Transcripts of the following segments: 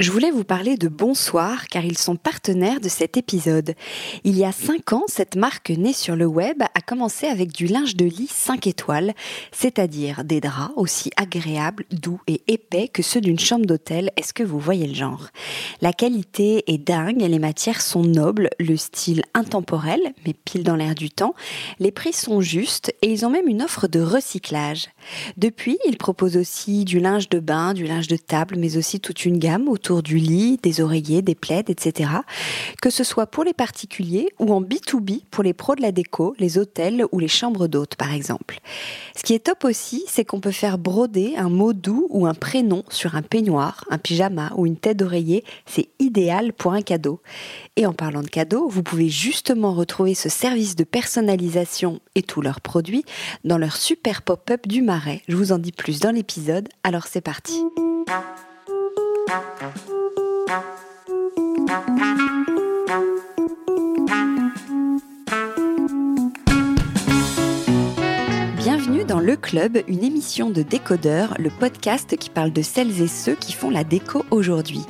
Je voulais vous parler de Bonsoir car ils sont partenaires de cet épisode. Il y a 5 ans, cette marque née sur le web a commencé avec du linge de lit 5 étoiles, c'est-à-dire des draps aussi agréables, doux et épais que ceux d'une chambre d'hôtel. Est-ce que vous voyez le genre? La qualité est dingue les matières sont nobles, le style intemporel mais pile dans l'air du temps. Les prix sont justes et ils ont même une offre de recyclage. Depuis, ils proposent aussi du linge de bain, du linge de table mais aussi toute une gamme autour du lit, des oreillers, des plaids, etc. Que ce soit pour les particuliers ou en B2B pour les pros de la déco, les hôtels ou les chambres d'hôtes par exemple. Ce qui est top aussi, c'est qu'on peut faire broder un mot doux ou un prénom sur un peignoir, un pyjama ou une tête d'oreiller. C'est idéal pour un cadeau. Et en parlant de cadeaux, vous pouvez justement retrouver ce service de personnalisation et tous leurs produits dans leur super pop-up du Marais. Je vous en dis plus dans l'épisode, alors c'est parti. Bienvenue dans Le Club, une émission de décodeurs, le podcast qui parle de celles et ceux qui font la déco aujourd'hui.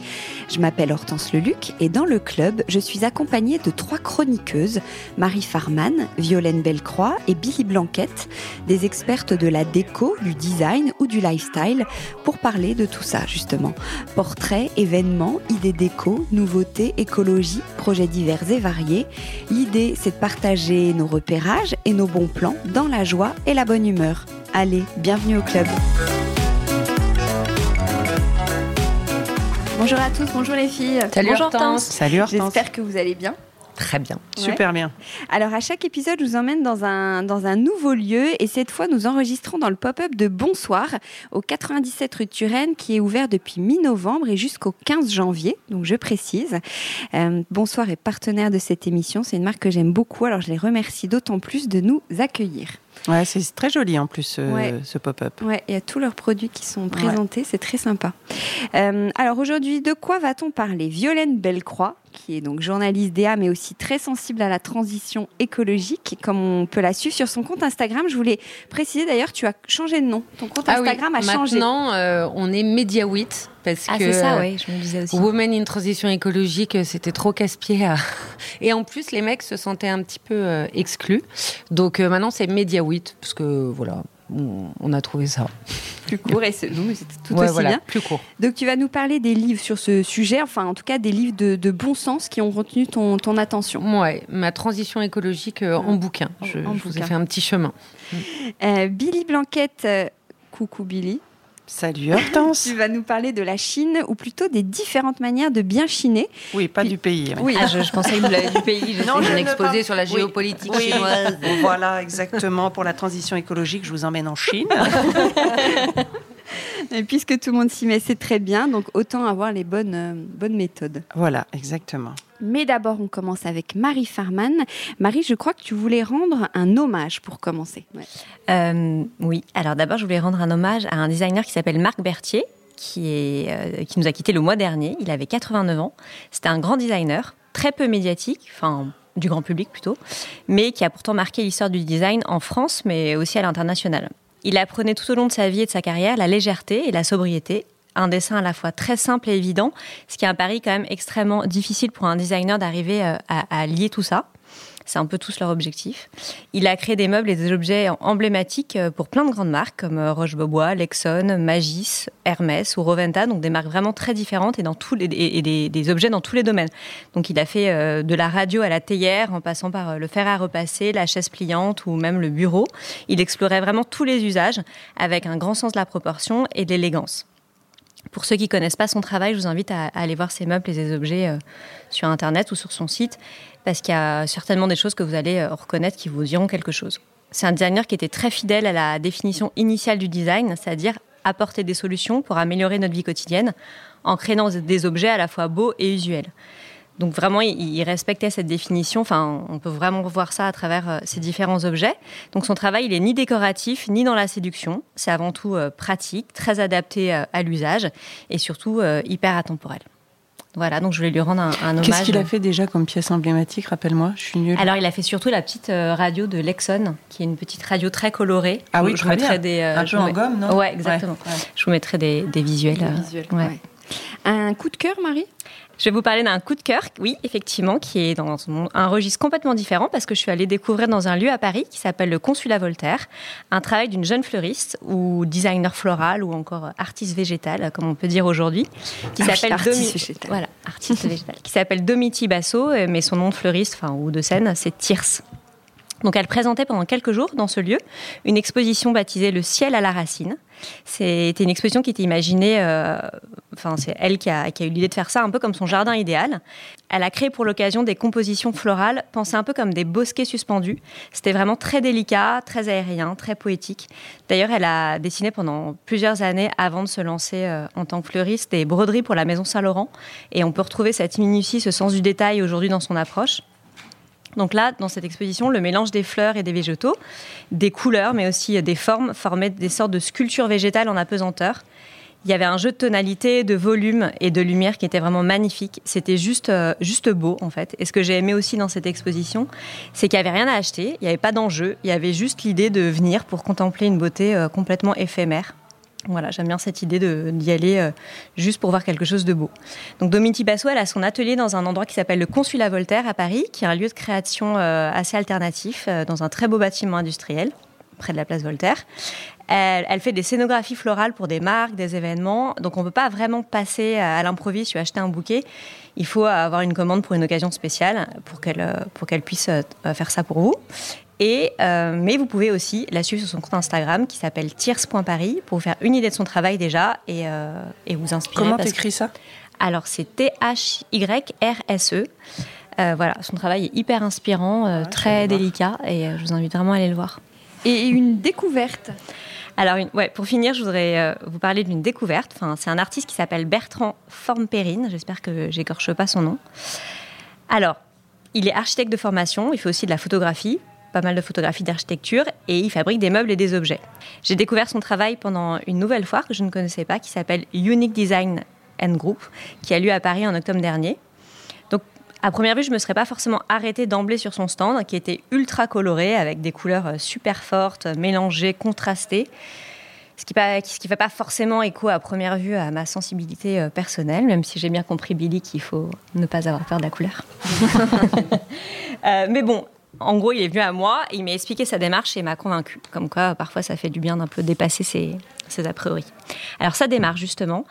Je m'appelle Hortense Leluc et dans le club, je suis accompagnée de trois chroniqueuses, Marie Farman, Violaine Bellecroix et Billy Blanquette, des expertes de la déco, du design ou du lifestyle, pour parler de tout ça justement. Portraits, événements, idées déco, nouveautés, écologie, projets divers et variés. L'idée, c'est de partager nos repérages et nos bons plans dans la joie et la bonne humeur. Allez, bienvenue au club. Bonjour à tous, bonjour les filles. Salut bonjour Hortense. Salut Hortense. J'espère que vous allez bien. Très bien. Super bien. Alors à chaque épisode, je vous emmène dans un, dans un nouveau lieu et cette fois, nous enregistrons dans le pop-up de Bonsoir au 97 rue de Turenne qui est ouvert depuis mi-novembre et jusqu'au 15 janvier. Donc je précise. Euh, Bonsoir est partenaire de cette émission. C'est une marque que j'aime beaucoup. Alors je les remercie d'autant plus de nous accueillir. Ouais, c'est très joli en plus ce, Ouais. ce pop-up. Ouais, il y a tous leurs produits qui sont présentés, c'est très sympa. Euh, alors aujourd'hui, de quoi va-t-on parler? Violaine Bellecroix, qui est donc journaliste DA, mais aussi très sensible à la transition écologique, comme on peut la suivre sur son compte Instagram. Je voulais préciser d'ailleurs, tu as changé de nom. Ton compte Ah oui, Instagram a changé. Maintenant, euh, on est MediaWit parce Ah, que c'est ça, euh, oui, je me disais aussi. Women in Transition écologique, euh, c'était trop casse-pied. à- Et en plus, les mecs se sentaient un petit peu euh, exclus. Donc euh, maintenant, c'est MediaWit parce que voilà, on, a trouvé ça. plus court, et c'est- tout Ouais, aussi voilà, bien. plus court. Donc tu vas nous parler des livres sur ce sujet, enfin en tout cas des livres de, de bon sens qui ont retenu ton, ton attention. Ouais, ma transition écologique euh, en bouquin. En- Je, en je vous ai bouquin. fait un petit chemin. Euh, Billy Blanquette, euh, coucou Billy. Salut Hortense. Tu vas nous parler de la Chine, ou plutôt des différentes manières de bien chiner. oui, pas du pays. ouais. Oui, Ah, je, je pensais que vous l'avez du pays. Je Non, je exposé parle- sur la Oui. géopolitique Oui. chinoise. Voilà, exactement. Pour la transition écologique, je vous emmène en Chine. et puisque tout le monde s'y met, c'est très bien, donc autant avoir les bonnes, euh, bonnes méthodes. voilà, exactement. Mais d'abord, on commence avec Marie Farman. Marie, je crois que tu voulais rendre un hommage pour commencer. Euh, oui, alors d'abord, je voulais rendre un hommage à un designer qui s'appelle Marc Berthier, qui, est, euh, qui nous a quittés le mois dernier. Il avait 89 ans. C'était un grand designer, très peu médiatique, enfin du grand public plutôt, mais qui a pourtant marqué l'histoire du design en France, mais aussi à l'international. Il apprenait tout au long de sa vie et de sa carrière la légèreté et la sobriété. Un dessin à la fois très simple et évident, ce qui est un pari quand même extrêmement difficile pour un designer d'arriver euh, à, à lier tout ça. C'est un peu tous leur objectif. Il a créé des meubles et des objets emblématiques euh, pour plein de grandes marques comme euh, Roche-Beaubois, Lexon, Magis, Hermès ou Roventa, donc des marques vraiment très différentes et, dans tous les, et des, des objets dans tous les domaines. Donc il a fait euh, de la radio à la théière en passant par le fer à repasser, la chaise pliante ou même le bureau. Il explorait vraiment tous les usages avec un grand sens de la proportion et de l'élégance. Pour ceux qui connaissent pas son travail, je vous invite à, à aller voir ses meubles et ses objets euh, sur Internet ou sur son site, parce qu'il y a certainement des choses que vous allez euh, reconnaître qui vous diront quelque chose. C'est un designer qui était très fidèle à la définition initiale du design, c'est-à-dire apporter des solutions pour améliorer notre vie quotidienne en créant des objets à la fois beaux et usuels. Donc vraiment, il, respectait cette définition. Enfin, on peut vraiment voir ça à travers euh, ces différents objets. Donc son travail, il est ni décoratif ni dans la séduction. C'est avant tout euh, pratique, très adapté euh, à l'usage et surtout hyper atemporel. Voilà, donc je voulais lui rendre un, un hommage. Qu'est-ce qu'il a fait déjà comme pièce emblématique Rappelle-moi, je suis nulle. Alors, il a fait surtout la petite radio de Lexon, qui est une petite radio très colorée. Ah oui, je très mettrai bien. des. euh, Un peu vous en gomme, non? Ouais, exactement. Ouais. Je vous mettrai des, des visuels. Des visuels, ouais. ouais. Un coup de cœur, Marie? Je vais vous parler d'un coup de cœur, oui, effectivement, qui est dans un registre complètement différent parce que je suis allée découvrir dans un lieu à Paris qui s'appelle le Consulat Voltaire, un travail d'une jeune fleuriste ou designer floral ou encore artiste végétal, comme on peut dire aujourd'hui, qui ah s'appelle Domiti. Voilà, artiste végétal, qui s'appelle Domiti Basso, euh, mais son nom de fleuriste, enfin ou de scène, c'est Tirce. Donc elle présentait pendant quelques jours dans ce lieu une exposition baptisée Le ciel à la racine. C'était une exposition qui était imaginée, euh, enfin c'est elle qui a, eu l'idée de faire ça, un peu comme son jardin idéal. Elle a créé pour l'occasion des compositions florales pensées un peu comme des bosquets suspendus. C'était vraiment très délicat, très aérien, très poétique. D'ailleurs, elle a dessiné pendant plusieurs années avant de se lancer euh, en tant que fleuriste des broderies pour la Maison Saint-Laurent. Et on peut retrouver cette minutie, ce sens du détail aujourd'hui dans son approche. Donc là, dans cette exposition, le mélange des fleurs et des végétaux, des couleurs, mais aussi des formes, formait des sortes de sculptures végétales en apesanteur. Il y avait un jeu de tonalité, de volume et de lumière qui était vraiment magnifique. C'était juste, euh, juste beau, en fait. Et ce que j'ai aimé aussi dans cette exposition, c'est qu'il n'y avait rien à acheter, il n'y avait pas d'enjeu, il y avait juste l'idée de venir pour contempler une beauté euh, complètement éphémère. Voilà, j'aime bien cette idée d'y aller euh, juste pour voir quelque chose de beau. Donc Domiti Basso, elle a son atelier dans un endroit qui s'appelle le Consulat Voltaire à Paris, qui est un lieu de création euh, assez alternatif, euh, dans un très beau bâtiment industriel, près de la place Voltaire. Elle, fait des scénographies florales pour des marques, des événements. Donc on ne peut pas vraiment passer à, l'improviste ou acheter un bouquet. Il faut avoir une commande pour une occasion spéciale pour qu'elle pour qu'elle puisse faire ça pour vous. Et, euh, mais vous pouvez aussi la suivre sur son compte Instagram qui s'appelle tierce.paris pour vous faire une idée de son travail déjà et, euh, et vous inspirer. Comment tu écris ça? Alors c'est T-H-Y-R-S-E. Euh, voilà, son travail est hyper inspirant, très délicat et je vous invite vraiment à aller le voir. Et une découverte? Alors, pour finir, je voudrais vous parler d'une découverte. Enfin, c'est un artiste qui s'appelle Bertrand Formpérine. J'espère que j'écorche pas son nom. Alors, il est architecte de formation. Il fait aussi de la photographie pas mal de photographies d'architecture et il fabrique des meubles et des objets. J'ai découvert son travail pendant une nouvelle foire que je ne connaissais pas qui s'appelle Unique Design Group qui a lieu à Paris en octobre dernier. À première vue, je ne me serais pas forcément arrêtée d'emblée sur son stand qui était ultra coloré avec des couleurs euh, super fortes, mélangées, contrastées. Ce qui ne fait pas forcément écho à première vue à ma sensibilité euh, personnelle, même si j'ai bien compris Billy qu'il faut ne pas avoir peur de la couleur. Euh, mais bon, en gros, il est venu à moi, il m'a expliqué sa démarche et m'a convaincu. Comme quoi, parfois, ça fait du bien d'un peu dépasser ses, a priori. Alors, sa démarche, justement,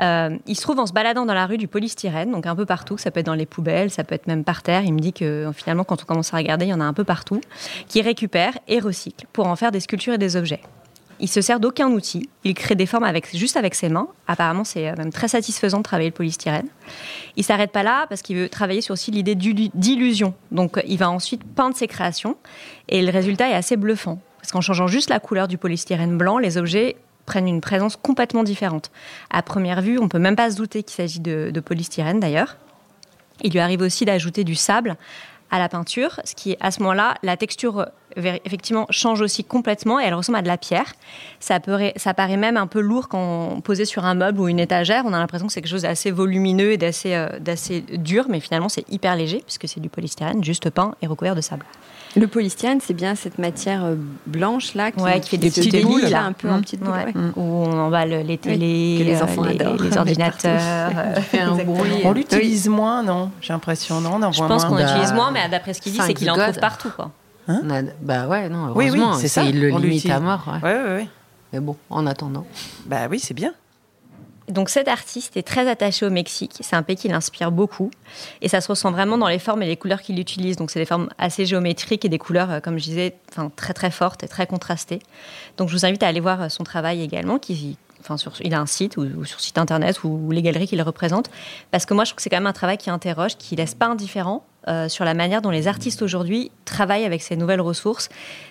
euh, il se trouve en se baladant dans la rue du polystyrène, donc un peu partout. Ça peut être dans les poubelles, ça peut être même par terre. Il me dit que finalement, quand on commence à regarder, il y en a un peu partout, qui récupère et recycle pour en faire des sculptures et des objets. Il se sert d'aucun outil. Il crée des formes avec, juste avec ses mains. Apparemment, c'est euh, même très satisfaisant de travailler le polystyrène. Il s'arrête pas là parce qu'il veut travailler sur aussi l'idée d'illusion. Donc, il va ensuite peindre ses créations et le résultat est assez bluffant. Parce qu'en changeant juste la couleur du polystyrène blanc, les objets prennent une présence complètement différente. À première vue, on peut même pas se douter qu'il s'agit de, polystyrène d'ailleurs. Il lui arrive aussi d'ajouter du sable à la peinture, ce qui, à ce moment-là, la texture effectivement change aussi complètement et elle ressemble à de la pierre. Ça, ça paraît même un peu lourd quand posé sur un meuble ou une étagère. On a l'impression que c'est quelque chose d'assez volumineux et d'assez euh, d'assez dur, mais finalement c'est hyper léger puisque c'est du polystyrène juste peint et recouvert de sable. Le polystyrène, c'est bien cette matière euh, blanche là qui, fait des petits boules, là, un peu en petites boules, où on emballe les télés, les, enfants les, les ordinateurs. on l'utilise moins, non? J'ai l'impression, non? On Je pense qu'on l'utilise moins, mais d'après ce qu'il dit, c'est qu'il en trouve partout, quoi. Hein bah ouais, non, heureusement, oui, c'est ça. Il le limite à mort. Ouais. Ouais, ouais, Mais bon, en attendant. Bah oui, c'est bien. Donc cet artiste est très attaché au Mexique. C'est un pays qui l'inspire beaucoup. Et ça se ressent vraiment dans les formes et les couleurs qu'il utilise. Donc c'est des formes assez géométriques et des couleurs, euh, comme je disais, enfin, très très fortes et très contrastées. Donc je vous invite à aller voir son travail également, qui, Enfin, sur, il a un site ou, sur site internet ou, les galeries qu'il représente. Parce que moi, je trouve que c'est quand même un travail qui interroge, qui laisse pas indifférent euh, sur la manière dont les artistes aujourd'hui travaillent avec ces nouvelles ressources,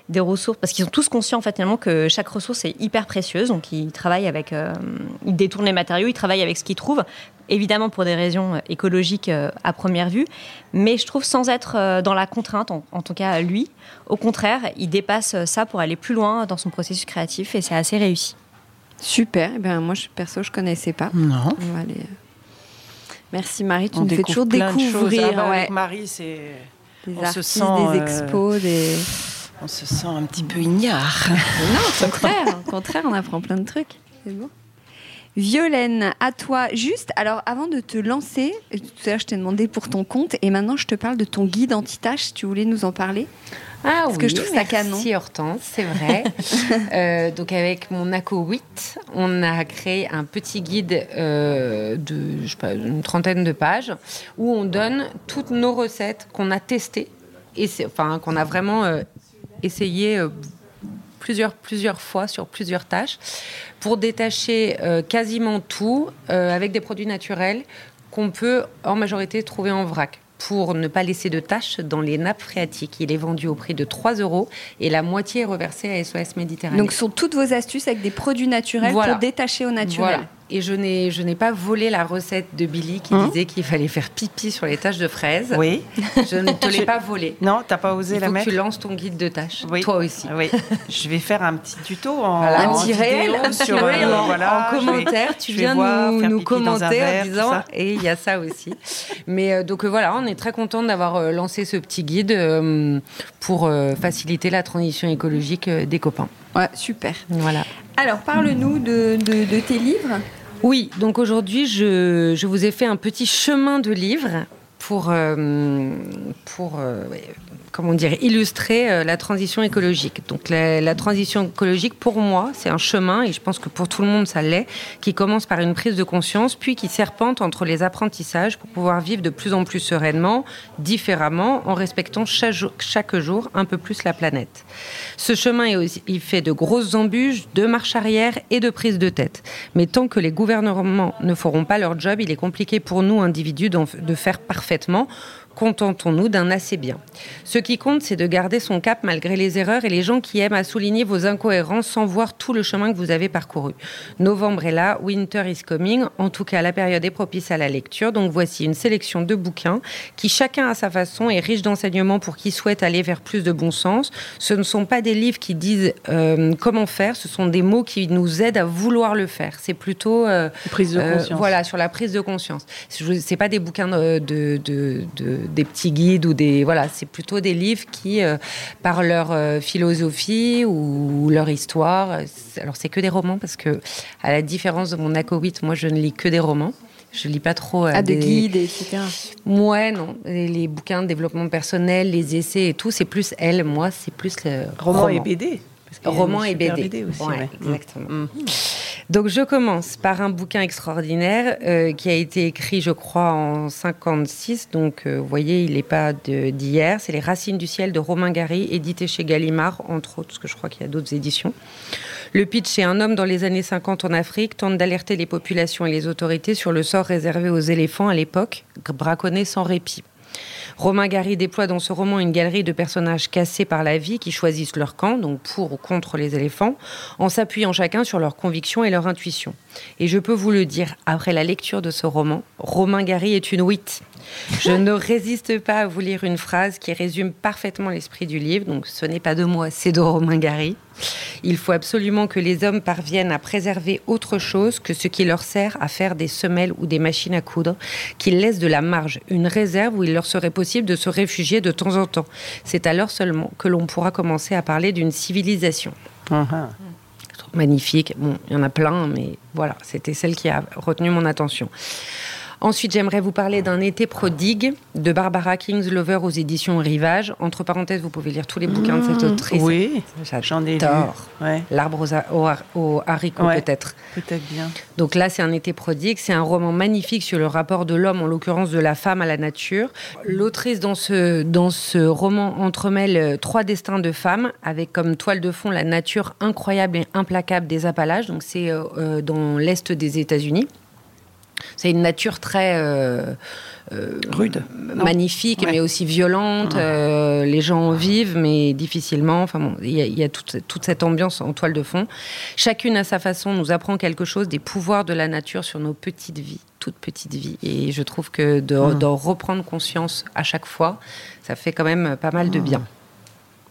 des ressources parce qu'ils sont tous conscients en fait finalement que chaque ressource est hyper précieuse, donc ils travaillent avec, euh, ils détournent les matériaux, ils travaillent avec ce qu'ils trouvent, évidemment pour des raisons écologiques euh, à première vue, mais je trouve sans être dans la contrainte, en, tout cas lui, au contraire, il dépasse ça pour aller plus loin dans son processus créatif et c'est assez réussi. Super. Eh ben, moi, je, perso, je connaissais pas. Non. Merci Marie, tu nous fais toujours découvrir. Ah bah, avec Marie, c'est des artistes, des euh, expos, des. On se sent un petit peu ignare. non, au contraire, au contraire, on apprend plein de trucs. C'est bon. Violaine, à toi. Juste, alors avant de te lancer, tout à l'heure je t'ai demandé pour ton compte et maintenant je te parle de ton guide anti-tache. Tu voulais nous en parler ah Parce oui, que je trouve ça canon. Merci Hortense, c'est vrai. Euh, donc avec mon ACO 8, on a créé un petit guide euh, de je sais pas, une trentaine de pages où on donne toutes nos recettes qu'on a testées et enfin qu'on a vraiment euh, essayé euh, plusieurs plusieurs fois sur plusieurs tâches pour détacher euh, quasiment tout euh, avec des produits naturels qu'on peut en majorité trouver en vrac pour ne pas laisser de taches dans les nappes phréatiques. Il est vendu au prix de 3 euros et la moitié est reversée à SOS Méditerranée. Donc, ce sont toutes vos astuces avec des produits naturels Voilà. pour détacher au naturel. Voilà. Et je n'ai, je n'ai pas volé la recette de Billy qui Hum. disait qu'il fallait faire pipi sur les taches de fraises. Oui. Je ne te l'ai pas volé. Non, t'as pas osé Il la faut que mettre tu lances ton guide de tâches. Oui. Toi aussi. Oui. Je vais faire un petit tuto en, Voilà. Un en petit vidéo réel, un petit sur réel. euh, en, voilà, en je vais- commentaire, tu viens voir, nous, un commenter verre, en disant et il y a ça aussi. Mais euh, donc euh, voilà, on est très content d'avoir euh, lancé ce petit guide euh, pour euh, faciliter la transition écologique euh, des copains. Ouais, super. Voilà. Alors, parle-nous de, de- de tes livres. Oui, donc aujourd'hui, je, vous ai fait un petit chemin de livres pour, euh, euh, comment dire, illustrer euh, la transition écologique. Donc la, transition écologique, pour moi, c'est un chemin, et je pense que pour tout le monde, ça l'est, qui commence par une prise de conscience, puis qui serpente entre les apprentissages pour pouvoir vivre de plus en plus sereinement, différemment, en respectant chaque jour, chaque jour un peu plus la planète. Ce chemin est aussi, il fait de grosses embûches, de marche arrière et de prise de tête. Mais tant que les gouvernements ne feront pas leur job, il est compliqué pour nous, individus, de faire parfaitement. Contentons-nous d'un assez bien. Ce qui compte, c'est de garder son cap malgré les erreurs et les gens qui aiment à souligner vos incohérences sans voir tout le chemin que vous avez parcouru. Novembre est là, winter is coming. En tout cas, la période est propice à la lecture. Donc voici une sélection de bouquins qui, chacun à sa façon, est riche d'enseignements pour qui souhaite aller vers plus de bon sens. Ce ne sont pas des livres qui disent euh, comment faire, ce sont des mots qui nous aident à vouloir le faire. C'est plutôt euh, Prise de euh, conscience. voilà, sur la prise de conscience. C'est pas des bouquins de- de- des petits guides ou des voilà, c'est plutôt des livres qui, euh, par leur euh, philosophie ou leur histoire, alors c'est que des romans parce que à la différence de mon ACO 8, moi je ne lis que des romans. Je lis pas trop euh, Ah, de des guides, etc. Ouais, non, les, les bouquins de développement personnel, les essais et tout, c'est plus elle. Moi, c'est plus le Roman et BD. Roman et BD. aussi. Ouais, ouais. exactement. Mm. Donc je commence par un bouquin extraordinaire euh, qui a été écrit, je crois, en 56. Donc euh, vous voyez, il n'est pas d'hier. C'est Les Racines du ciel de Romain Gary, édité chez Gallimard, entre autres, parce que je crois qu'il y a d'autres éditions. Le pitch est un homme dans les années 50 en Afrique tente d'alerter les populations et les autorités sur le sort réservé aux éléphants à l'époque, braconnés sans répit. Romain Gary déploie dans ce roman une galerie de personnages cassés par la vie qui choisissent leur camp, donc pour ou contre les éléphants, en s'appuyant chacun sur leurs convictions et leur intuition. Et je peux vous le dire, après la lecture de ce roman, Romain Gary est une wit. Je ne résiste pas à vous lire une phrase qui résume parfaitement l'esprit du livre. Donc, ce n'est pas de moi, c'est de Romain Gary. Il faut absolument que les hommes parviennent à préserver autre chose que ce qui leur sert à faire des semelles ou des machines à coudre, qu'ils laissent de la marge, une réserve où il leur serait possible de se réfugier de temps en temps. C'est alors seulement que l'on pourra commencer à parler d'une civilisation. Trouve magnifique. Bon, il y en a plein, mais voilà, c'était celle qui a retenu mon attention. Ensuite, j'aimerais vous parler d'un été prodigue de Barbara Kingslover aux éditions Rivage. Entre parenthèses, vous pouvez lire tous les bouquins de cette autrice. Oui, j'en ai. Ouais, L'arbre aux, aux har- aux haricots, Ouais. peut-être. peut-être bien. Donc là, c'est un été prodigue. C'est un roman magnifique sur le rapport de l'homme, en l'occurrence de la femme à la nature. L'autrice, dans ce, dans ce roman, entremêle euh, trois destins de femmes, avec comme toile de fond la nature incroyable et implacable des Appalaches. Donc c'est euh, euh, dans l'est des États-Unis. C'est une nature très euh, euh, Rude. Magnifique, Ouais. mais aussi violente. Euh, les gens en vivent, mais difficilement. Enfin bon, il y a, il y a toute, toute cette ambiance en toile de fond. Chacune à sa façon nous apprend quelque chose des pouvoirs de la nature sur nos petites vies, toutes petites vies. Et je trouve que de- Mm. d'en reprendre conscience à chaque fois, ça fait quand même pas mal de bien.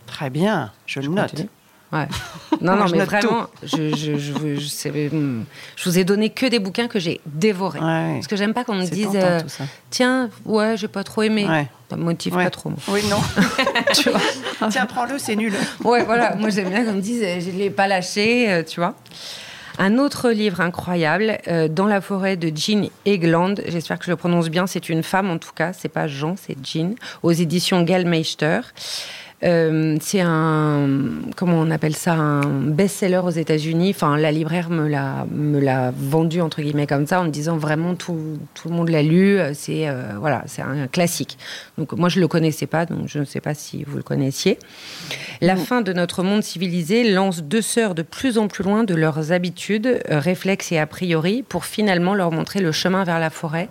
Très bien, je le note. continue Ouais. Non, non, mais vraiment, je, je, je, veux- je, vous ai donné que des bouquins que j'ai dévorés. Ouais. Parce que j'aime pas qu'on me dise, tentant, euh, tiens, ouais, j'ai pas trop aimé. Ouais. Ça me motive pas trop. moi. Oui, non. tu vois. Tiens, prends-le, c'est nul. Ouais, voilà. Moi, j'aime bien qu'on me dise, euh, je l'ai pas lâché, euh, tu vois. Un autre livre incroyable, euh, Dans la forêt de Jean Egland. J'espère que je le prononce bien. C'est une femme en tout cas. C'est pas Jean, c'est Jean. Aux éditions Gallmeister. Euh, c'est un, comment on appelle ça, un best-seller aux États-Unis. Enfin, la libraire me l'a, me l'a vendu entre guillemets comme ça, en me disant vraiment tout, tout le monde l'a lu. C'est euh, voilà, c'est un classique. Donc moi je le connaissais pas, donc je ne sais pas si vous le connaissiez. La fin de notre monde civilisé lance deux sœurs de plus en plus loin de leurs habitudes, euh, réflexes et a priori, pour finalement leur montrer le chemin vers la forêt.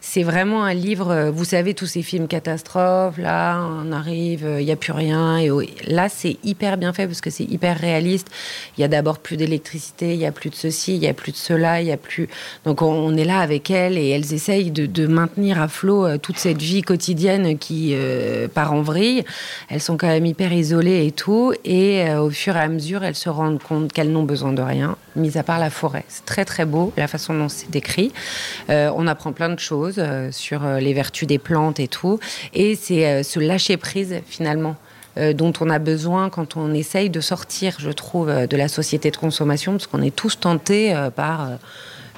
C'est vraiment un livre, vous savez, tous ces films catastrophes, là, on arrive, il n'y a plus rien. Et là, c'est hyper bien fait parce que c'est hyper réaliste. Il y a d'abord plus d'électricité, il y a plus de ceci, il y a plus de cela, il y a plus. Donc on est là avec elles et elles essayent de, maintenir à flot euh, toute cette vie quotidienne qui euh, part en vrille. Elles sont quand même hyper isolées et tout. Et euh, au fur et à mesure, elles se rendent compte qu'elles n'ont besoin de rien, mis à part la forêt. C'est très très beau la façon dont c'est écrit. on apprend plein de choses sur les vertus des plantes et tout. Et c'est ce lâcher prise finalement. Dont on a besoin quand on essaye de sortir, je trouve, de la société de consommation, parce qu'on est tous tentés par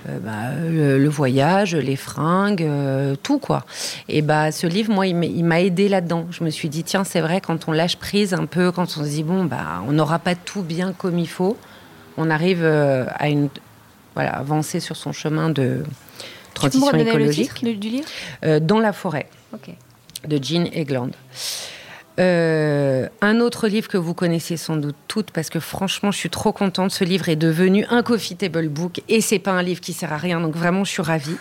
bah, le, voyage, les fringues, tout quoi. Et bah ce livre, moi, il m'a aidé là-dedans. Je me suis dit tiens, c'est vrai quand on lâche prise un peu, quand on se dit bon bah on n'aura pas tout bien comme il faut, on arrive à une voilà avancer sur son chemin de transition tu écologique. Le du livre? Euh, Dans la forêt, de Jean Egland. Euh, un autre livre que vous connaissez sans doute toutes, parce que franchement, je suis trop contente. Ce livre est devenu un coffee table book et c'est pas un livre qui sert à rien. Donc vraiment, je suis ravie.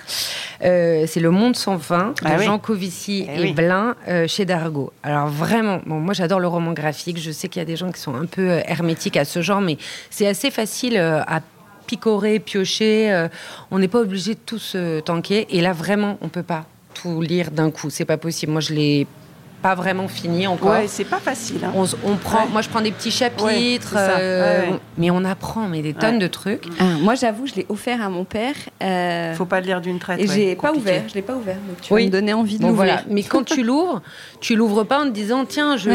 Euh, c'est Le Monde sans fin de ah Jean Covici eh et Blin chez Dargaud. Alors vraiment, bon, moi j'adore le roman graphique. Je sais qu'il y a des gens qui sont un peu hermétiques à ce genre, mais c'est assez facile à picorer, piocher. Euh, on n'est pas obligé de tout se tanker. Et là, vraiment, on peut pas tout lire d'un coup. C'est pas possible. Moi, je l'ai pas vraiment fini encore. Ouais, c'est pas facile. Hein. On, prend, Moi, je prends des petits chapitres, euh, mais on apprend mais des tonnes de trucs. Ah, moi, j'avoue, je l'ai offert à mon père. Euh... Faut pas le lire d'une traite. Et j'ai pas ouvert. Je l'ai pas ouvert. Donc tu me donner envie de bon, l'ouvrir. Voilà. Mais quand tu l'ouvres, tu l'ouvres pas en te disant tiens, je,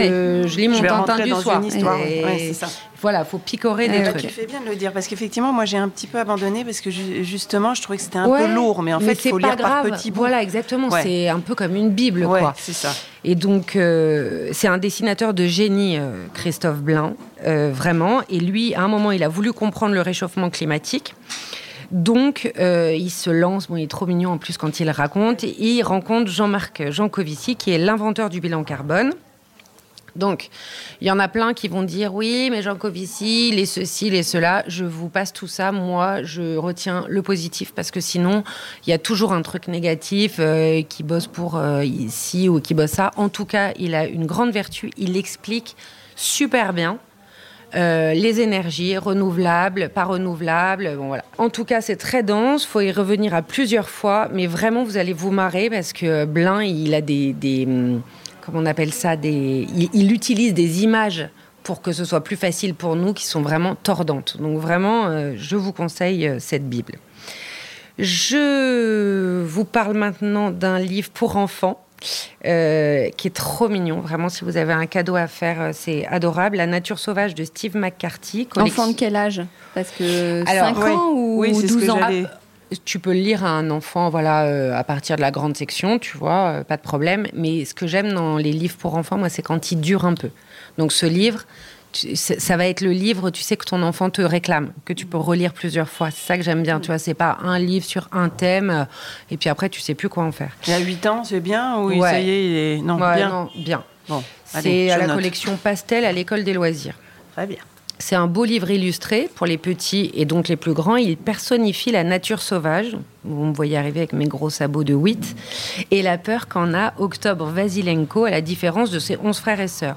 je lis mon Tintin du soir. c'est ça. Voilà, faut picorer des trucs. Tu fais bien de le dire parce qu'effectivement, moi j'ai un petit peu abandonné parce que justement, je trouvais que c'était un peu lourd, mais en fait, il faut lire par petits bouts. Voilà, exactement. C'est un peu comme une bible, quoi. C'est ça. Et donc, euh, c'est un dessinateur de génie, euh, Christophe Blain, euh, vraiment. Et lui, à un moment, il a voulu comprendre le réchauffement climatique. Donc, il se lance, bon, il est trop mignon en plus quand il raconte, et il rencontre Jean-Marc Jancovici, qui est l'inventeur du bilan carbone. Donc, il y en a plein qui vont dire oui, mais Jean Covici, les ceci, les cela. Je vous passe tout ça. Moi, je retiens le positif parce que sinon, il y a toujours un truc négatif euh, qui bosse pour euh, ici ou qui bosse ça. En tout cas, il a une grande vertu. Il explique super bien. Euh, les énergies renouvelables, pas renouvelables. Bon, voilà. En tout cas, c'est très dense. faut y revenir à plusieurs fois. Mais vraiment, vous allez vous marrer parce que Blin, il a des hum, on appelle ça, des, il, utilise des images pour que ce soit plus facile pour nous, qui sont vraiment tordantes. Donc vraiment, euh, je vous conseille euh, cette Bible. Je vous parle maintenant d'un livre pour enfants. Euh, qui est trop mignon. Vraiment, si vous avez un cadeau à faire, c'est adorable. La nature sauvage de Steve McCarthy. Enfant de quel âge? Parce que 5 ans ou 12 ans? Tu peux le lire à un enfant, voilà, euh, à partir de la grande section, tu vois, euh, pas de problème. Mais ce que j'aime dans les livres pour enfants, moi, c'est quand ils durent un peu. Donc ce livre, ça va être le livre, tu sais, que ton enfant te réclame, que tu peux relire plusieurs fois. C'est ça que j'aime bien, tu vois. C'est pas un livre sur un thème, euh, et puis après, tu sais plus quoi en faire. Il y a 8 ans, c'est bien Ou ça y est, il est... Non, bien. Non, bien. Bon, c'est à la collection Pastel à l'école des loisirs. Très bien. C'est un beau livre illustré pour les petits et donc les plus grands. Il personnifie la nature sauvage. Vous me voyez arriver avec mes gros sabots de 8. Et la peur qu'en a Octobre Vasilenko, à la différence de ses 11 frères et sœurs.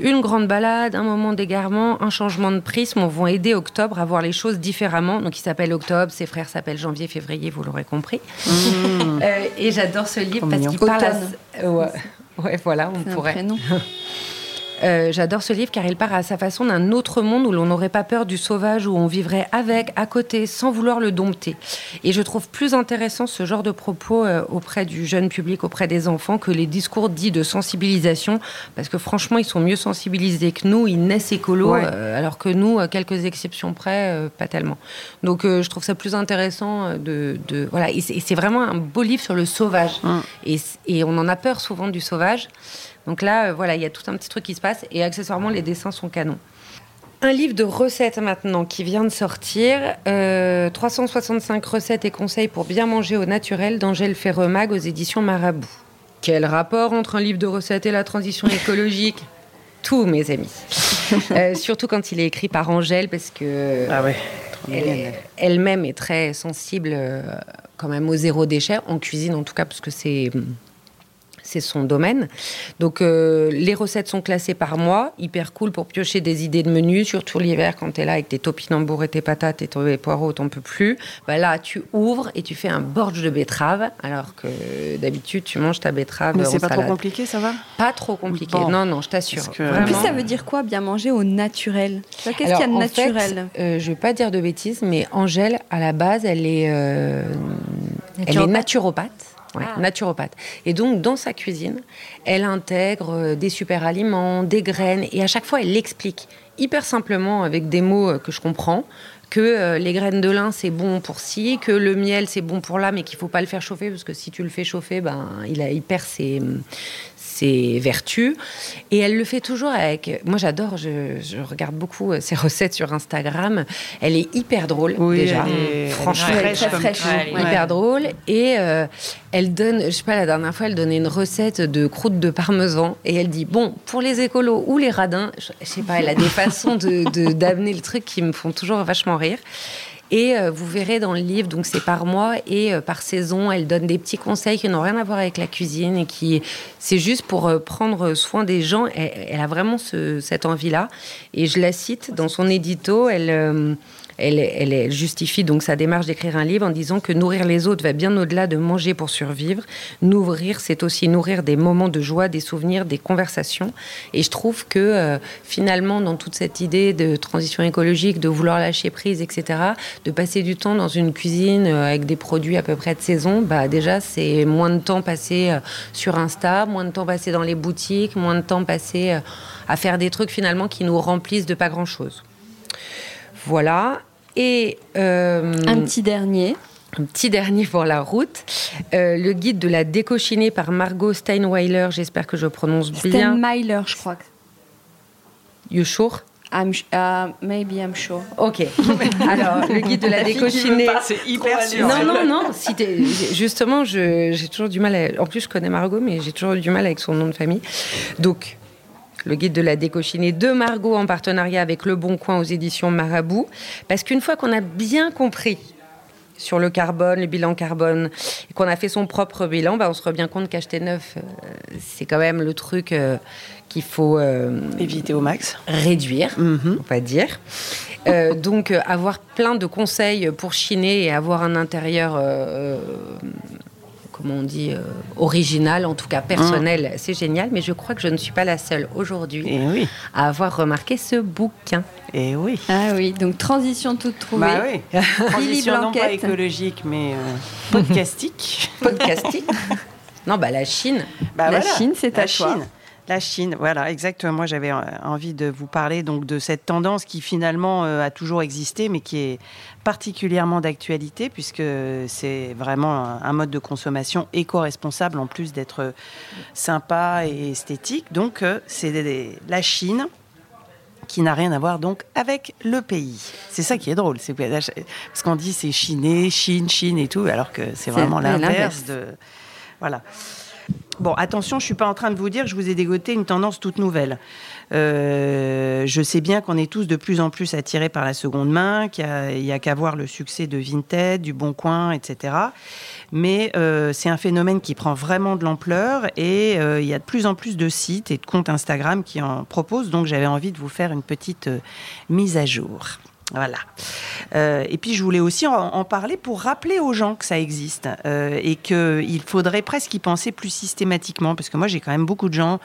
Une grande balade, un moment d'égarement, un changement de prisme vont aider Octobre à voir les choses différemment. Donc il s'appelle Octobre, ses frères s'appellent Janvier, Février, vous l'aurez compris. Mmh. Euh, et j'adore ce livre parce qu'il parle... À... Ouais. ouais. voilà, on pourrait. Euh, j'adore ce livre car il part à sa façon d'un autre monde où l'on n'aurait pas peur du sauvage, où on vivrait avec, à côté, sans vouloir le dompter. Et je trouve plus intéressant ce genre de propos euh, auprès du jeune public, auprès des enfants, que les discours dits de sensibilisation, parce que franchement, ils sont mieux sensibilisés que nous, ils naissent écolos, euh, alors que nous, à quelques exceptions près, pas tellement. Donc je trouve ça plus intéressant de... voilà, et c'est vraiment un beau livre sur le sauvage. Hum. Et, et on en a peur souvent du sauvage. Donc là, euh, voilà, il y a tout un petit truc qui se passe et accessoirement, les dessins sont canons. Un livre de recettes maintenant qui vient de sortir, 365 euh, recettes et conseils pour bien manger au naturel d'Angèle Ferremag aux éditions Marabout. Quel rapport entre un livre de recettes et la transition écologique? Tous mes amis. Euh, surtout quand il est écrit par Angèle parce que ah elle-même est très sensible quand même au zéro déchet en cuisine en tout cas parce que c'est c'est son domaine. Donc euh, les recettes sont classées par mois, hyper cool pour piocher des idées de menus, surtout l'hiver quand tu es là avec tes topinambours et tes patates et tes poireaux, t'en peux plus. Bah là, tu ouvres et tu fais un borge de betterave, alors que d'habitude tu manges ta betterave. Mais c'est pas trop compliqué, ça va? Pas trop compliqué. Non, non, je t'assure. Que... En plus, ça veut dire quoi bien manger au naturel? Qu'est-ce qu'il y a de naturel fait, euh, Je vais pas dire de bêtises, mais Angèle, à la base, elle est, euh, elle est naturopathe. Ah. naturopathe. Et donc, dans sa cuisine, elle intègre euh, des super aliments, des graines, et à chaque fois, elle l'explique hyper simplement avec des mots euh, que je comprends que euh, les graines de lin c'est bon pour ci, que le miel c'est bon pour là, mais qu'il faut pas le faire chauffer parce que si tu le fais chauffer, ben il, a, il perd ses, ses vertus. Et elle le fait toujours avec. Moi, j'adore, je, regarde beaucoup euh, ses recettes sur Instagram. Elle est hyper drôle, déjà. Franchement, elle est très fraîche. hyper drôle. Et euh, elle donne, je sais pas, la dernière fois, elle donnait une recette de croûte de parmesan. Et elle dit bon, pour les écolos ou les radins, je, sais pas, elle a des façons d'amener de, d'amener le truc qui me font toujours vachement rire. Et euh, vous verrez dans le livre, donc c'est par mois et euh, par saison, elle donne des petits conseils qui n'ont rien à voir avec la cuisine et qui, c'est juste pour euh, prendre soin des gens. Elle, a vraiment cette envie-là. Et je la cite dans son édito, elle elle, justifie donc sa démarche d'écrire un livre en disant que nourrir les autres va bien au-delà de manger pour survivre. Nourrir, c'est aussi nourrir des moments de joie, des souvenirs, des conversations. Et je trouve que euh, finalement, dans toute cette idée de transition écologique, de vouloir lâcher prise, etc., de passer du temps dans une cuisine euh, avec des produits à peu près de saison, bah déjà c'est moins de temps passé euh, sur Insta, moins de temps passé dans les boutiques, moins de temps passé à faire des trucs finalement qui nous remplissent de pas grand-chose. Voilà. Et euh, un petit dernier. Un petit dernier pour la route. Euh, le guide de la décochinée par Margot Steinweiler, j'espère que je prononce bien. Steinweiler, je crois. You sure? I'm, uh, maybe I'm sure. Ok. Alors, le guide de la, décochinée. C'est hyper sûr. Non, non, non. Si justement, j'ai toujours du mal. En plus, je connais Margot, mais j'ai toujours du mal avec son nom de famille. Donc, le guide de la décochinée de Margot en partenariat avec Le Bon Coin aux éditions Marabout. Parce qu'une fois qu'on a bien compris sur le carbone, le bilan carbone, et qu'on a fait son propre bilan, bah on se rend bien compte qu'acheter neuf, euh, c'est quand même le truc euh, qu'il faut euh, éviter au max, réduire, mhm. on va dire. donc avoir plein de conseils pour chiner et avoir un intérieur comment on dit, euh, original, en tout cas personnel, mm. c'est génial. Mais je crois que je ne suis pas la seule aujourd'hui eh à avoir remarqué ce bouquin. Et eh oui. Ah oui, donc transition toute trouvée. Bah oui. transition non pas écologique, mais euh, podcastique. podcastique. non, bah la Chine. Bah la Chine, c'est à Chine. La Chine, voilà, exactement. Moi, j'avais euh, envie de vous parler donc de cette tendance qui finalement euh, a toujours existé, mais qui est particulièrement d'actualité puisque c'est vraiment un mode de consommation éco-responsable en plus d'être sympa et esthétique. Donc, euh, c'est la Chine qui n'a rien à voir donc avec le pays. C'est ça qui est drôle, c'est parce qu'on dit c'est chiné, Chine, Chine et tout, alors que c'est vraiment l'inverse de voilà. Bon, attention, je suis pas en train de vous dire que je vous ai dégoté une tendance toute nouvelle. Euh, je sais bien qu'on est tous de plus en plus attirés par la seconde main, qu'il n'y a, qu'à voir le succès de Vinted, du Bon Coin, etc. Mais euh, c'est un phénomène qui prend vraiment de l'ampleur et euh, il y a de plus en plus de sites et de comptes Instagram qui en proposent. Donc j'avais envie de vous faire une petite mise à jour. Voilà. Euh, et puis je voulais aussi en, parler pour rappeler aux gens que ça existe euh, et qu'il faudrait presque y penser plus systématiquement parce que moi j'ai quand même beaucoup de gens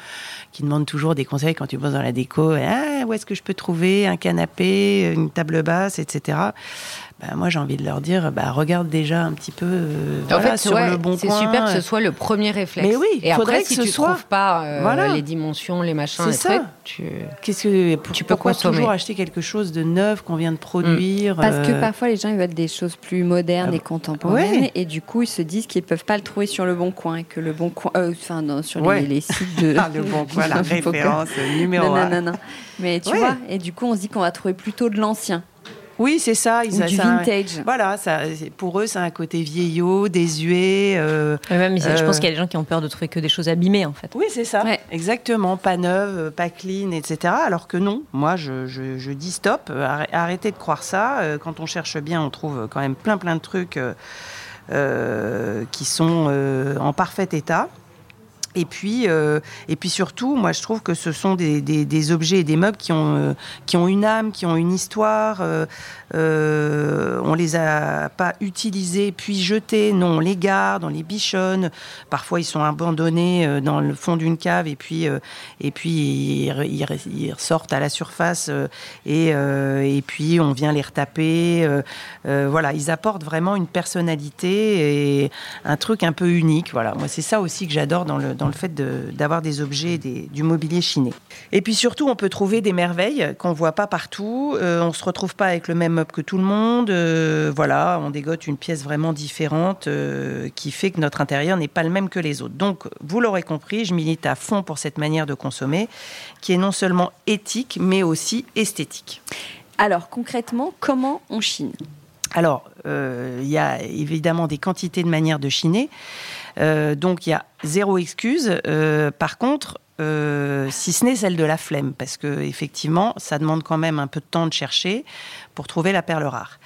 qui demandent toujours des conseils quand tu bosses dans la déco. Ah, où est-ce que je peux trouver un canapé, une table basse, etc. Bah, moi j'ai envie de leur dire, bah, regarde déjà un petit peu euh, en voilà, fait, sur ouais, le bon C'est coin. super que ce soit le premier réflexe. Mais oui, Et faudrait après, que si ce tu soit- trouves pas euh, Voilà. les dimensions, les machins, C'est les ça. trucs, tu... Qu'est-ce que Tu peux pourquoi consommer. toujours acheter quelque chose de neuf qu'on vient de produire Parce que euh, parfois les gens ils veulent des choses plus modernes Ah et bah, contemporaines ouais. et du coup ils se disent qu'ils peuvent pas le trouver sur le bon coin et que le bon coin, euh, enfin non, sur les, Ouais. les sites de. Ah, le bon coin, la référence numéro Non, non, non, non. Mais tu Ouais. vois, et du coup on se dit qu'on va trouver plutôt de l'ancien Oui, c'est ça. Ils ou du ça a un- vintage. Voilà, ça, pour eux, c'est un côté vieillot, désuet. euh, Ouais, même, je Euh, pense qu'il y a des gens qui ont peur de trouver que des choses abîmées, en fait. Oui, c'est ça. Ouais. Exactement. Pas neuve, euh, pas clean, etc. Alors que non, moi, je, je- je dis stop. euh, arrê- Arrêtez de croire ça. Euh, Quand on cherche bien, on trouve quand même plein, plein de trucs euh, euh, qui sont euh, en parfait état. Et puis, euh, et puis surtout, moi, je trouve que ce sont des, objets et des meubles qui ont, euh, qui ont une âme, qui ont une histoire. Euh, euh, on les a pas utilisés puis jetés. Non, on les garde, on les bichonne. Parfois, ils sont abandonnés dans le fond d'une cave et puis, et puis ils, ils re- ils ressortent à la surface et, et puis on vient les retaper. voilà, ils apportent vraiment une personnalité et un truc un peu unique. Voilà, moi, c'est ça aussi que j'adore dans le, dans le fait de- d'avoir des objets, des, du mobilier chiné. Et puis surtout, on peut trouver des merveilles qu'on voit pas partout. Euh, on se retrouve pas avec le même meuble que tout le monde. Euh, voilà, on dégote une pièce vraiment différente euh, qui fait que notre intérieur n'est pas le même que les autres. Donc, vous l'aurez compris, je milite à fond pour cette manière de consommer qui est non seulement éthique, mais aussi esthétique. Alors concrètement, comment on chine? Alors, euh, il y a évidemment des quantités de manières de chiner. Euh, donc, il y a zéro excuse. Euh, par contre, euh, si ce n'est celle de la flemme, parce que effectivement, ça demande quand même un peu de temps de chercher pour trouver la perle rare.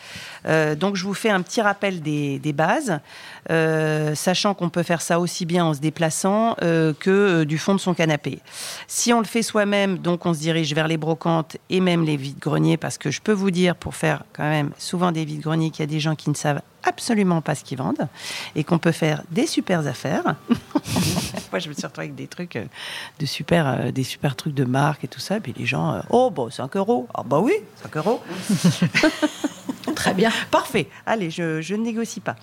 Euh, donc, je vous fais un petit rappel des, bases, euh, sachant qu'on peut faire ça aussi bien en se déplaçant euh, que du fond de son canapé. Si on le fait soi-même, donc on se dirige vers les brocantes et même les vides-greniers, parce que je peux vous dire, pour faire quand même souvent des vides-greniers, qu'il y a des gens qui ne savent absolument pas ce qu'ils vendent et qu'on peut faire des super affaires. Moi, je me suis retrouvée avec des trucs de super, des super trucs de marque et tout ça. Et puis les gens, oh, bon, 5 euros. Ah, bah oui, 5 euros. Très bien. Parfait. Allez, je, ne négocie pas.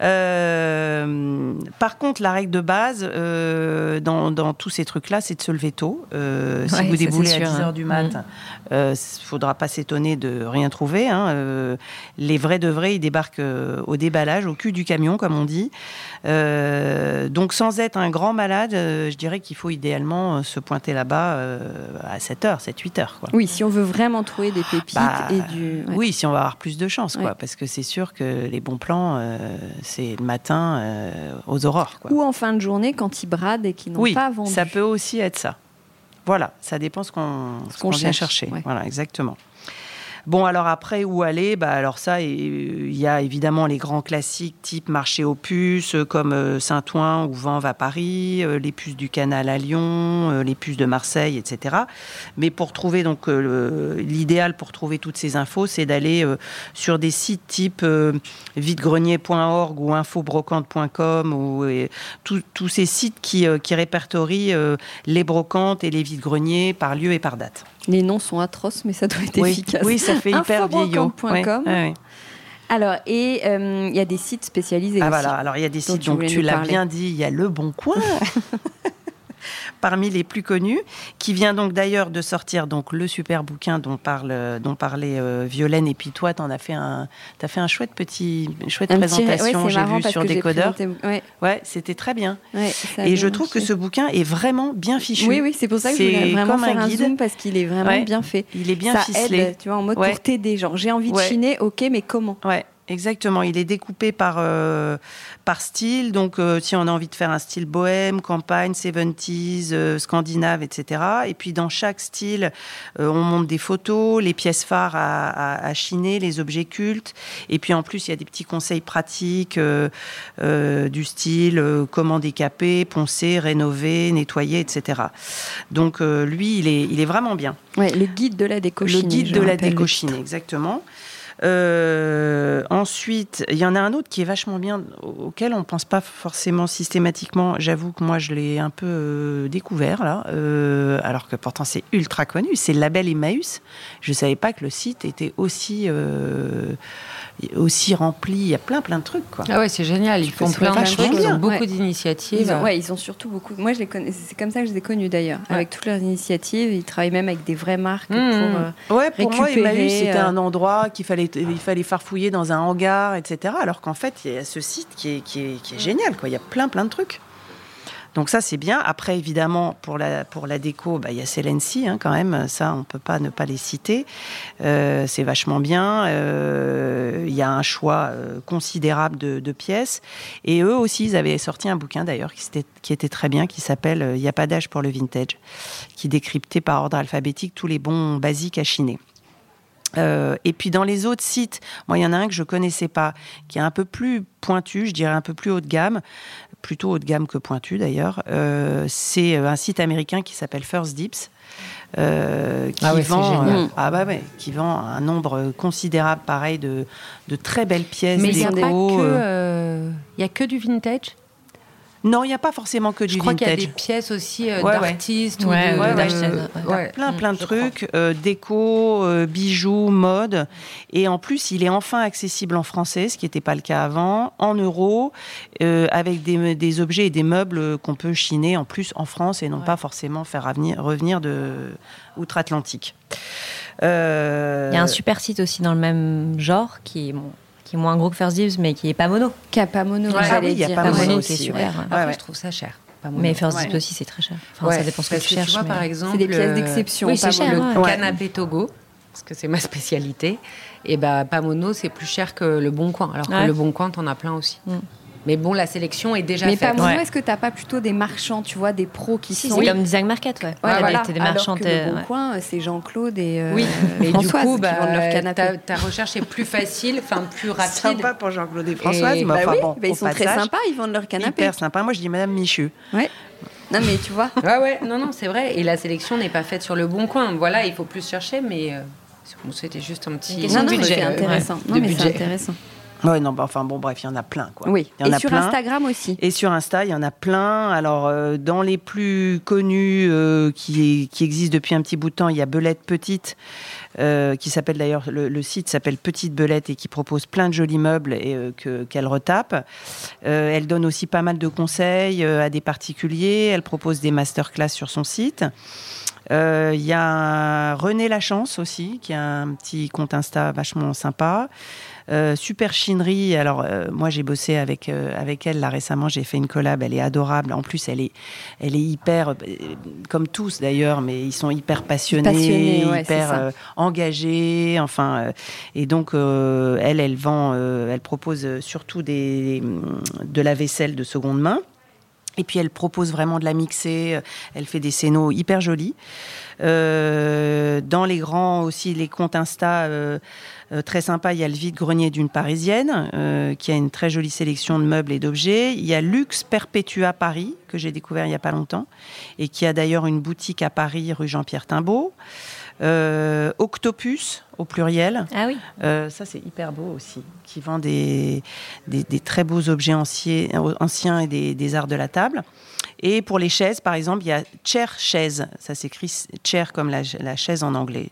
Euh, par contre, la règle de base euh, dans, dans tous ces trucs-là, c'est de se lever tôt. Euh, si Ouais, vous déboulez à sûr, 10 hein. h du mat, Mm. euh, faudra pas s'étonner de rien trouver. hein. Les vrais de vrais, ils débarquent au déballage, au cul du camion, comme on dit. Donc, sans être un grand malade, je dirais qu'il faut idéalement se pointer là-bas à 7 h 7, 8 heures. Quoi. Oui, si on veut vraiment trouver des pépites Bah, et du. ouais. Oui, si on va avoir plus de chance, quoi, parce que c'est sûr que les bons plans, c'est le matin euh, aux aurores. Quoi. Ou en fin de journée quand ils bradent et qu'ils n'ont oui, pas vendu. ça peut aussi être ça. Voilà, ça dépend ce qu'on vient cherche, chercher. ouais. Voilà, exactement. Bon, alors après, où aller? Bah, Alors ça, et- il y a évidemment les grands classiques type marché aux puces, euh, comme euh, Saint-Ouen ou Vanves à Paris, euh, les puces du Canal à Lyon, euh, les puces de Marseille, etc. Mais pour trouver, donc, euh, l'idéal pour trouver toutes ces infos, c'est d'aller euh, sur des sites type euh, videgrenier.org ou infobrocante.com ou tous ces sites qui, euh, qui répertorient euh, les brocantes et les vides-greniers par lieu et par date. Les noms sont atroces, mais ça doit être oui, efficace. oui, ça fait hyper vieillot. Ouais, ouais. Alors, et euh, il y a des sites spécialisés Ah aussi. voilà, alors il y a des sites, tu donc tu l'as bien dit, il y a Le Bon Coin. Parmi les plus connus, qui vient donc d'ailleurs de sortir donc le super bouquin dont parle dont parlait euh, Violaine. Et puis toi t'en as fait un t'as fait un chouette petit une chouette Un petit- ouais, présentation j'ai vu sur Décodeur. présenté- Ouais, ouais c'était très bien. Ouais, et je trouve que ce bouquin est vraiment bien fichu. Oui, oui, c'est pour ça que je voulais vraiment faire un guide. zoom parce qu'il est vraiment bien fait. il est bien ça ficelé. aide, tu vois, en mode pour t'aider. Genre, j'ai envie de chiner, ok, mais comment? Ouais, Exactement, il est découpé par, euh, par style. Donc, euh, si on a envie de faire un style bohème, campagne, 70s, euh, scandinave, etc. Et puis, dans chaque style, on monte des photos, les pièces phares à, chiner, les objets cultes. Et puis, en plus, il y a des petits conseils pratiques du style comment décaper, poncer, rénover, nettoyer, etc. Donc, lui, il est, il est vraiment bien. Ouais, le guide de la déco Le guide de la déco exactement. Euh, ensuite, il y en a un autre qui est vachement bien, auquel on ne pense pas forcément systématiquement. J'avoue que moi, je l'ai un peu euh, découvert là, euh, alors que pourtant c'est ultra connu. C'est le label Emmaüs. Je ne savais pas que le site était aussi aussi rempli. Il y a plein, plein de trucs. Quoi. Ah ouais, c'est génial. Ils font plein de choses. Ils ont beaucoup d'initiatives. Ils, ouais, ils ont surtout beaucoup. Moi, je les connais. C'est comme ça que je les ai connus d'ailleurs. Avec toutes leurs initiatives, ils travaillent même avec des vraies marques mmh. pour. Euh, ouais, pour moi, Emmaüs, c'était euh, un endroit qu'il fallait, il fallait farfouiller dans un hangar, etc. Alors qu'en fait, il y a ce site qui est, génial. Quoi. Il y a plein, plein de trucs. Donc ça, c'est bien. Après, évidemment, pour la, déco, bah, il y a Celency hein, quand même. Ça, on ne peut pas ne pas les citer. Euh, c'est vachement bien. Euh, il y a un choix euh, considérable de, pièces. Et eux aussi, ils avaient sorti un bouquin d'ailleurs qui, qui, était très bien, qui s'appelle Il n'y a pas d'âge pour le vintage, qui décryptait par ordre alphabétique tous les bons basiques à chiner. Et puis dans les autres sites, moi il y en a un que je connaissais pas, qui est un peu plus pointu, je dirais un peu plus haut de gamme plutôt haut de gamme que pointu d'ailleurs. Euh, c'est euh, un site américain qui s'appelle First Dips. Euh, qui, ah vend, ah bah ouais, qui vend un nombre considérable, pareil, de, de très belles pièces. Mais il n'y a, que, a que du vintage? Non, il n'y a pas forcément que du Je crois qu'il y a des pièces aussi euh, d'artistes ou de, plein plein de trucs, euh, déco, euh, bijoux, mode, et en plus il est enfin accessible en français, ce qui n'était pas le cas avant, en euros, avec des, objets et des meubles qu'on peut chiner en plus en France et non pas forcément faire revenir de outre-Atlantique. Il y a un super site aussi dans le même genre qui est bon, qui est moins gros que First Dibs, mais qui est pas mono. Qui a pas mono. Ah oui, il y a pas mono, qui est super. Après, je trouve ça cher. Mais First Dibs aussi, c'est très cher. Enfin, ça dépend ce que tu cherches. Tu vois, par exemple, c'est des pièces d'exception. Oui, c'est cher. Le canapé Togo, parce que c'est ma spécialité. Et bah, pas mono, c'est plus cher que le Bon Coin. Alors que le Bon Coin, t'en as plein aussi. Mais bon, la sélection est déjà mais faite. Mais pas est-ce que tu n'as pas plutôt des marchands, tu vois, des pros qui si, sont. C'est comme Design Market, ouais. ouais voilà. des marchands. Alors que le bon coin, c'est Jean-Claude et euh, oui. mais du coup, bah, ta, ta, recherche est plus facile, enfin plus rapide. Sympa pour Jean-Claude et Françoise, mais bah enfin, oui, bon, bah, ils sont très sympas, ils vendent leur canapé. Hyper sympa. Moi, je dis Madame Michu. Ouais. Non, mais tu vois. ouais, ouais, non, non, c'est vrai. Et la sélection n'est pas faite sur le bon coin. Voilà, il faut plus chercher, mais euh, c'était juste un petit. Non, non, budget. C'est intéressant. Non, mais c'est intéressant. Ouais, non, bah, enfin bon, bref, il y en a plein, quoi. Oui. Y en et a sur Instagram aussi. Et sur Insta, il y en a plein. Alors, euh, dans les plus connus euh, qui, qui existent depuis un petit bout de temps, il y a Belette Petite, euh, qui s'appelle d'ailleurs, le, site s'appelle Petite Belette et qui propose plein de jolis meubles et que, qu'elle retape. elle donne aussi pas mal de conseils à des particuliers. Elle propose des masterclass sur son site. Il y a René Lachance aussi, qui a un petit compte Insta vachement sympa. Euh, super chinerie. Alors euh, moi j'ai bossé avec euh, avec elle là récemment. J'ai fait une collab. Elle est adorable. En plus elle est elle est hyper comme tous d'ailleurs, mais ils sont hyper passionnés, hyper engagés. Enfin et donc elle elle vend, elle propose surtout des de la vaisselle de seconde main. Et puis elle propose vraiment de la mixer. Elle fait des scénos hyper jolis. dans les grands aussi, les comptes Insta, euh, très sympa, il y a le vide-grenier d'une Parisienne, euh, qui a une très jolie sélection de meubles et d'objets. Il y a Luxe Perpetua Paris, que j'ai découvert il n'y a pas longtemps, et qui a d'ailleurs une boutique à Paris, rue Jean-Pierre Timbaud. Euh, Octopus au pluriel. Ah oui. ça c'est hyper beau aussi, qui vend des, des, très beaux objets anciens, anciens et des, des, arts de la table. Et pour les chaises, par exemple, il y a Chair Chaise, ça s'écrit chair comme la, la, chaise en anglais,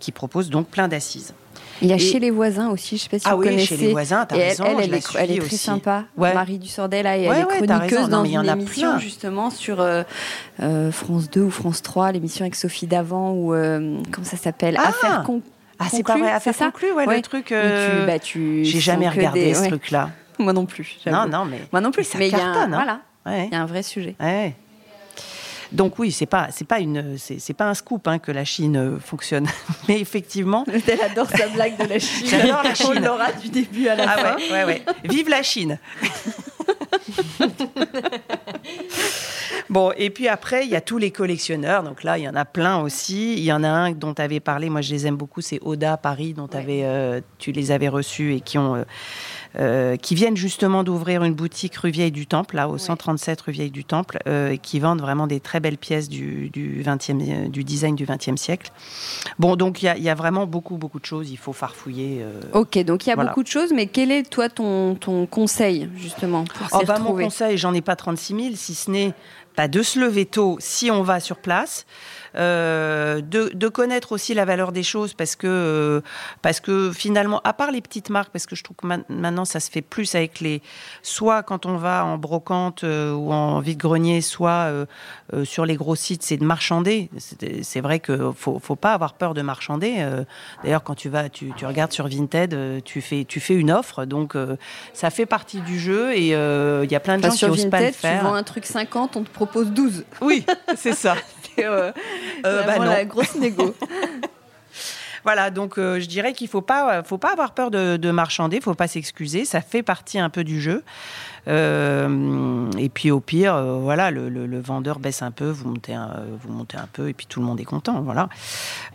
qui propose donc plein d'assises. Il y a chez les voisins aussi, je ne sais pas si ah vous oui, chez les voisins, t'as raison, elle, elle, est, elle est très sympa. Marie Dussordel, elle est chroniqueuse dans une émission justement sur euh, euh, France 2 ou France 3, l'émission avec Sophie Davant ou euh, comment ça s'appelle? Ah Affaires Ah, c'est pas vrai, Affaires conclues, ouais, le truc. Tu, bah, tu J'ai jamais regardé ce truc-là. Moi non plus. Non, non, mais moi non plus. Mais, ça cartonne, Voilà, il y a un vrai sujet. Ouais. Donc oui, c'est pas c'est pas une c'est pas un scoop hein, que la Chine fonctionne, mais effectivement. Elle adore sa blague de la Chine. J'adore la Chine. On l'aura du début à la ah fin. Ouais, ouais, ouais. Vive la Chine. Bon, et puis après, il y a tous les collectionneurs. Donc là, il y en a plein aussi. Il y en a un dont tu avais parlé, moi je les aime beaucoup, c'est Oda Paris, dont avais, euh, tu les avais reçus et qui ont. Euh, euh, qui viennent justement d'ouvrir une boutique rue Vieille du Temple, là, au 137 rue Vieille du Temple, et qui vendent vraiment des très belles pièces du, du, 20e, du design du XXe siècle. Bon, donc il y, a vraiment beaucoup, beaucoup de choses. Il faut farfouiller. ok, donc il y a beaucoup de choses, mais quel est, toi, ton, ton conseil, justement, pour oh, bah, Mon conseil, j'en ai pas 36 000, si ce n'est pas de se lever tôt si on va sur place, euh, de, connaître aussi la valeur des choses parce que euh, parce que finalement, à part les petites marques, parce que je trouve que maintenant ça se fait plus avec les, soit quand on va en brocante euh, ou en vide-grenier, soit sur les gros sites, c'est de marchander. C'est vrai que faut, faut pas avoir peur de marchander. D'ailleurs, quand tu vas, tu, tu, regardes sur Vinted, tu fais tu fais une offre, donc ça fait partie du jeu et il y a plein de gens qui n'osent pas le faire. Tu vends un truc 50, on te propose 12. Oui, c'est ça. euh, euh bah la grosse négo. Voilà, donc euh, je dirais qu'il faut pas, faut pas avoir peur de, de marchander, faut pas s'excuser, ça fait partie un peu du jeu. Euh, et puis au pire, euh, voilà, le, vendeur baisse un peu, vous montez un, vous montez un peu, et puis tout le monde est content, voilà.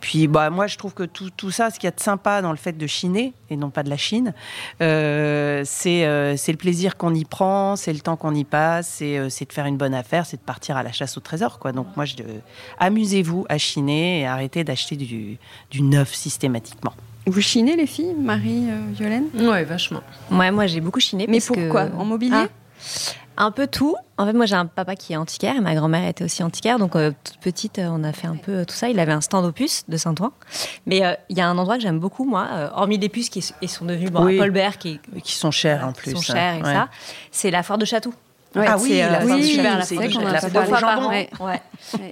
Puis bah moi, je trouve que tout, ça, ce qu'il y a de sympa dans le fait de chiner et non pas de la Chine, euh, c'est le plaisir qu'on y prend, c'est le temps qu'on y passe, c'est de faire une bonne affaire, c'est de partir à la chasse au trésor, quoi. Donc moi, amusez-vous à chiner et arrêtez d'acheter du neuf systématiquement. Vous chinez les filles, Marie, euh, Violaine? Ouais, vachement. Ouais, moi j'ai beaucoup chiné. Mais pourquoi? En mobilier? Ah. Un peu tout. En fait, moi j'ai un papa qui est antiquaire et ma grand-mère était aussi antiquaire. Donc, euh, toute petite, euh, on a fait un peu tout ça. Il avait un stand aux puces de Saint-Ouen. Mais il y a un endroit que j'aime beaucoup, moi, hormis des puces qui sont devenues bon, Paul Bert. Qui, qui sont chères en plus. Qui sont chères et ça. C'est la foire de Ah oui, la oui, super, la la fois jambon. Ouais.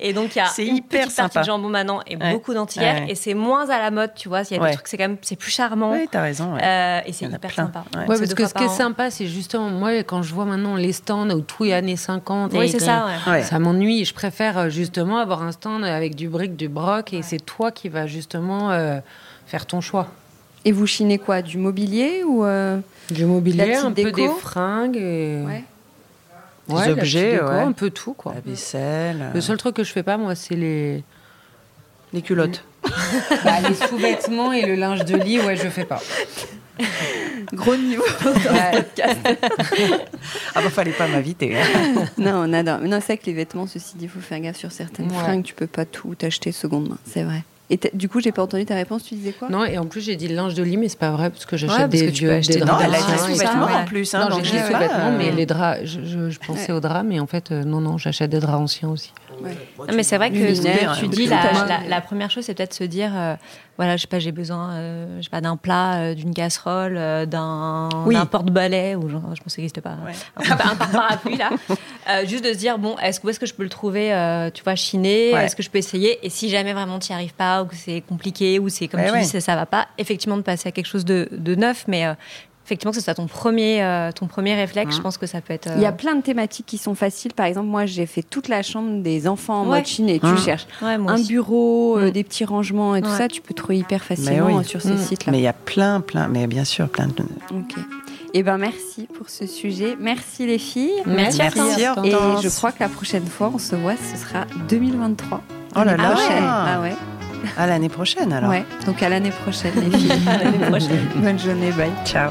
Et donc il y a une hyper petite sympa. partie de jambon maintenant et beaucoup d'antiquaires et c'est moins à la mode, tu vois. Il y a des trucs, c'est quand même, c'est plus charmant. Oui, t'as raison. Euh, et c'est hyper sympa. Ouais, parce que ce qui est sympa, c'est justement moi quand je vois maintenant les stands où tout est années 50. Oui, c'est ça. Ça m'ennuie. Je préfère euh, justement avoir un stand avec du brick, du broc et c'est toi qui vas justement euh, faire ton choix. Et vous chinez quoi Du mobilier ou Du mobilier, un peu des fringues. Et des objets, un peu tout quoi. La vaisselle. Le seul truc que je fais pas moi, c'est les les culottes. bah, les sous-vêtements et le linge de lit, ouais, je fais pas. Gros niveau dans ce podcast. ah bah fallait pas m'inviter. Hein. non, on adore. Mais non, c'est vrai que les vêtements, ceci dit, il faut faire gaffe sur certaines fringues. Tu peux pas tout acheter seconde main, c'est vrai. Et du coup, j'ai pas entendu ta réponse. Tu disais quoi? Non, et en plus j'ai dit le linge de lit, mais c'est pas vrai parce que j'achète des vieux, des draps. Non, elle a dit sous-vêtements en plus. Hein, non, j'ai dit sous-vêtements, mais les draps. Je, je pensais aux draps, mais en fait, euh, non, non, j'achète des draps anciens aussi. Non, mais c'est vrai que ce que tu dis, la, la, première chose, c'est peut-être se dire, euh, voilà, je sais pas, j'ai besoin, euh, je sais pas, d'un plat, euh, d'une casserole, d'un porte-balai, ou genre, je pense que ça n'existe pas, un, parapluie là. juste de se dire, bon, est-ce où est-ce que je peux le trouver, tu vois, chiné, est-ce que je peux essayer, et si jamais vraiment tu n'y arrives pas, ou que c'est compliqué, ou c'est comme tu dis, ça, ça va pas, effectivement de passer à quelque chose de, de neuf, mais effectivement que ce soit ton premier, euh, ton premier réflexe, je pense que ça peut être. Il y a plein de thématiques qui sont faciles. Par exemple, moi, j'ai fait toute la chambre des enfants en mode Chine et tu cherches un bureau, euh, mm. des petits rangements et tout ça, tu peux trouver hyper facilement sur ces mm. sites-là. Mais il y a plein, plein, mais bien sûr, plein de. Ok. Eh ben merci pour ce sujet. Merci les filles. Merci, merci Et je crois que la prochaine fois, on se voit, ce sera 2023. Oh là là. Ah ouais. À l'année prochaine alors. Ouais, donc à l'année prochaine les filles. à l'année prochaine. Bonne journée, bye. Ciao.